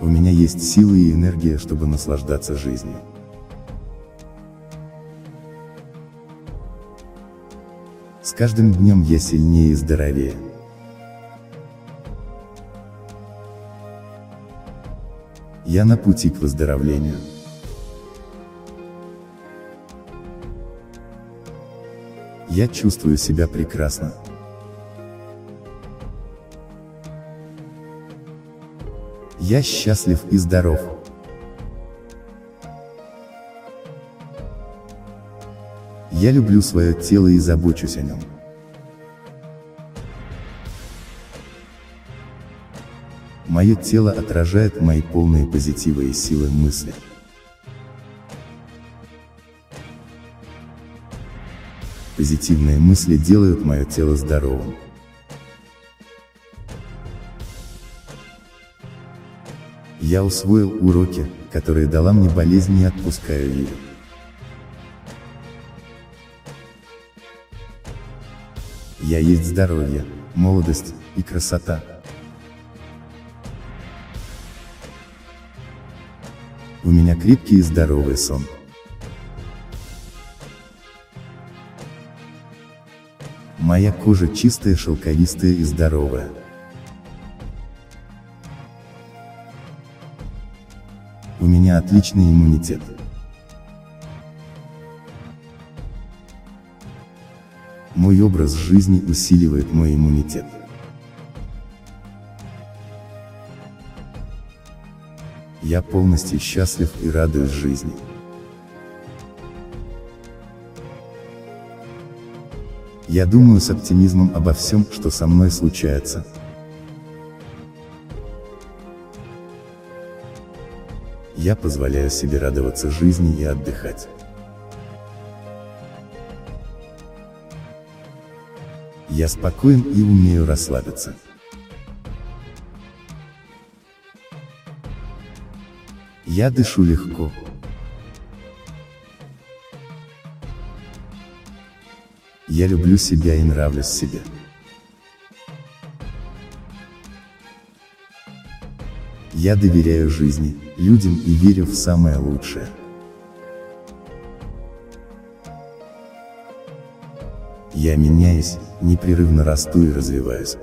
У меня есть силы и энергия, чтобы наслаждаться жизнью. С каждым днем я сильнее и здоровее. Я на пути к выздоровлению. Я чувствую себя прекрасно. Я счастлив и здоров. Я люблю свое тело и забочусь о нем. Мое тело отражает мои полные позитива и силы мысли. Позитивные мысли делают мое тело здоровым. Я усвоил уроки, которые дала мне болезнь и отпускаю ее. Я есть здоровье, молодость и красота. У меня крепкий и здоровый сон. Моя кожа чистая, шелковистая и здоровая. У меня отличный иммунитет. Мой образ жизни усиливает мой иммунитет. Я полностью счастлив и радуюсь жизни. Я думаю с оптимизмом обо всем, что со мной случается. Я позволяю себе радоваться жизни и отдыхать. Я спокоен и умею расслабиться. Я дышу легко. Я люблю себя и нравлюсь себе. Я доверяю жизни, людям и верю в самое лучшее. Я меняюсь, непрерывно расту и развиваюсь.